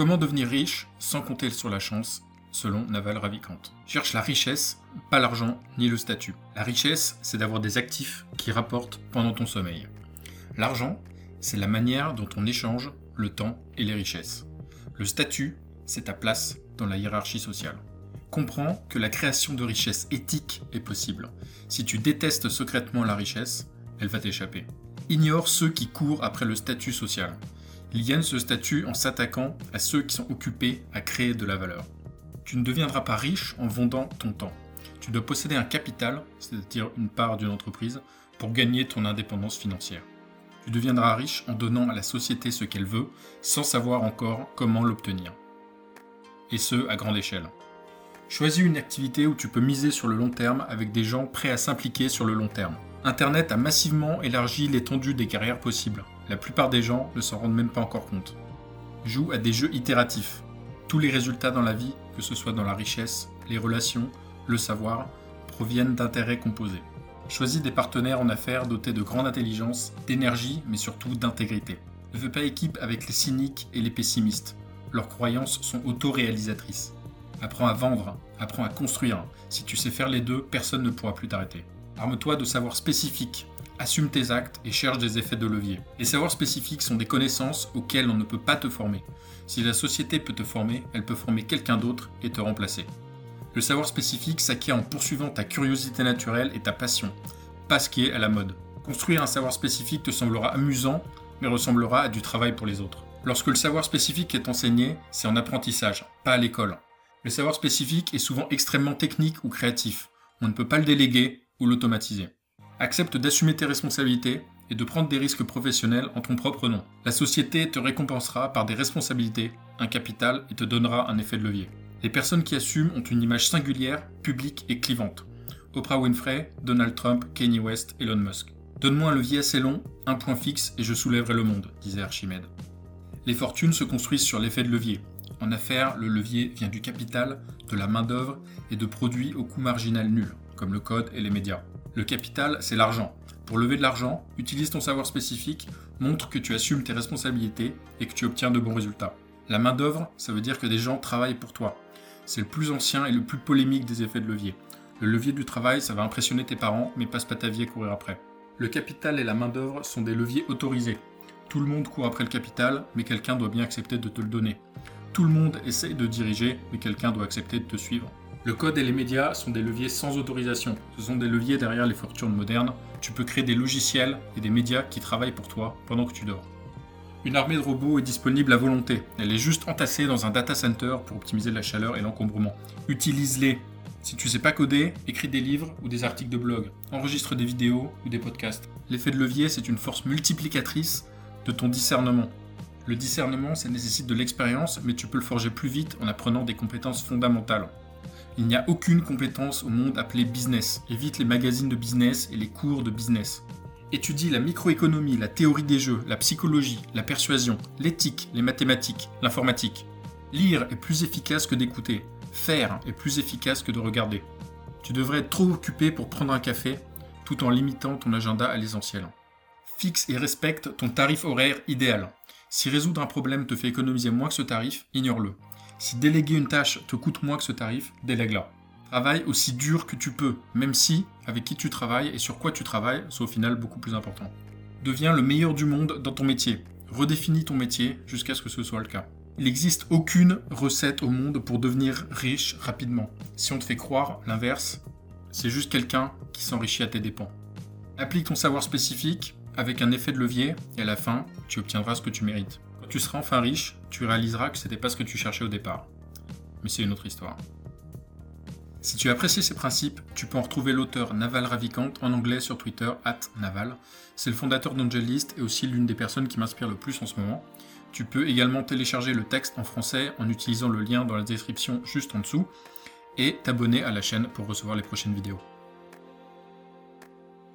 Comment devenir riche sans compter sur la chance, selon Naval Ravikant Cherche la richesse, pas l'argent ni le statut. La richesse, c'est d'avoir des actifs qui rapportent pendant ton sommeil. L'argent, c'est la manière dont on échange le temps et les richesses. Le statut, c'est ta place dans la hiérarchie sociale. Comprends que la création de richesses éthiques est possible. Si tu détestes secrètement la richesse, elle va t'échapper. Ignore ceux qui courent après le statut social. Ils gagnent ce statut en s'attaquant à ceux qui sont occupés à créer de la valeur. Tu ne deviendras pas riche en vendant ton temps. Tu dois posséder un capital, c'est-à-dire une part d'une entreprise, pour gagner ton indépendance financière. Tu deviendras riche en donnant à la société ce qu'elle veut, sans savoir encore comment l'obtenir. Et ce, à grande échelle. Choisis une activité où tu peux miser sur le long terme avec des gens prêts à s'impliquer sur le long terme. Internet a massivement élargi l'étendue des carrières possibles. La plupart des gens ne s'en rendent même pas encore compte. Joue à des jeux itératifs. Tous les résultats dans la vie, que ce soit dans la richesse, les relations, le savoir, proviennent d'intérêts composés. Choisis des partenaires en affaires dotés de grande intelligence, d'énergie, mais surtout d'intégrité. Ne fais pas équipe avec les cyniques et les pessimistes. Leurs croyances sont autoréalisatrices. Apprends à vendre, apprends à construire. Si tu sais faire les deux, personne ne pourra plus t'arrêter. Arme-toi de savoirs spécifiques, assume tes actes et cherche des effets de levier. Les savoirs spécifiques sont des connaissances auxquelles on ne peut pas te former. Si la société peut te former, elle peut former quelqu'un d'autre et te remplacer. Le savoir spécifique s'acquiert en poursuivant ta curiosité naturelle et ta passion, pas ce qui est à la mode. Construire un savoir spécifique te semblera amusant, mais ressemblera à du travail pour les autres. Lorsque le savoir spécifique est enseigné, c'est en apprentissage, pas à l'école. Le savoir spécifique est souvent extrêmement technique ou créatif. On ne peut pas le déléguer, ou l'automatiser. Accepte d'assumer tes responsabilités et de prendre des risques professionnels en ton propre nom. La société te récompensera par des responsabilités, un capital et te donnera un effet de levier. Les personnes qui assument ont une image singulière, publique et clivante. Oprah Winfrey, Donald Trump, Kanye West, Elon Musk. Donne-moi un levier assez long, un point fixe et je soulèverai le monde, disait Archimède. Les fortunes se construisent sur l'effet de levier. En affaires, le levier vient du capital, de la main-d'œuvre et de produits au coût marginal nul comme le code et les médias. Le capital, c'est l'argent. Pour lever de l'argent, utilise ton savoir spécifique, montre que tu assumes tes responsabilités et que tu obtiens de bons résultats. La main-d'œuvre, ça veut dire que des gens travaillent pour toi. C'est le plus ancien et le plus polémique des effets de levier. Le levier du travail, ça va impressionner tes parents, mais passe pas ta vie à courir après. Le capital et la main-d'œuvre sont des leviers autorisés. Tout le monde court après le capital, mais quelqu'un doit bien accepter de te le donner. Tout le monde essaye de diriger, mais quelqu'un doit accepter de te suivre. Le code et les médias sont des leviers sans autorisation. Ce sont des leviers derrière les fortunes modernes. Tu peux créer des logiciels et des médias qui travaillent pour toi pendant que tu dors. Une armée de robots est disponible à volonté. Elle est juste entassée dans un data center pour optimiser la chaleur et l'encombrement. Utilise-les. Si tu sais pas coder, écris des livres ou des articles de blog. Enregistre des vidéos ou des podcasts. L'effet de levier, c'est une force multiplicatrice de ton discernement. Le discernement, ça nécessite de l'expérience, mais tu peux le forger plus vite en apprenant des compétences fondamentales. Il n'y a aucune compétence au monde appelée business. Évite les magazines de business et les cours de business. Étudie la microéconomie, la théorie des jeux, la psychologie, la persuasion, l'éthique, les mathématiques, l'informatique. Lire est plus efficace que d'écouter. Faire est plus efficace que de regarder. Tu devrais être trop occupé pour prendre un café tout en limitant ton agenda à l'essentiel. Fixe et respecte ton tarif horaire idéal. Si résoudre un problème te fait économiser moins que ce tarif, ignore-le. Si déléguer une tâche te coûte moins que ce tarif, délègue-la. Travaille aussi dur que tu peux, même si, avec qui tu travailles et sur quoi tu travailles, c'est au final beaucoup plus important. Deviens le meilleur du monde dans ton métier. Redéfinis ton métier jusqu'à ce que ce soit le cas. Il n'existe aucune recette au monde pour devenir riche rapidement. Si on te fait croire l'inverse, c'est juste quelqu'un qui s'enrichit à tes dépens. Applique ton savoir spécifique avec un effet de levier et à la fin, tu obtiendras ce que tu mérites tu seras enfin riche, tu réaliseras que ce n'était pas ce que tu cherchais au départ. Mais c'est une autre histoire. Si tu apprécies ces principes, tu peux en retrouver l'auteur Naval Ravikant en anglais sur Twitter, at Naval. C'est le fondateur d'Angelist et aussi l'une des personnes qui m'inspire le plus en ce moment. Tu peux également télécharger le texte en français en utilisant le lien dans la description juste en dessous et t'abonner à la chaîne pour recevoir les prochaines vidéos.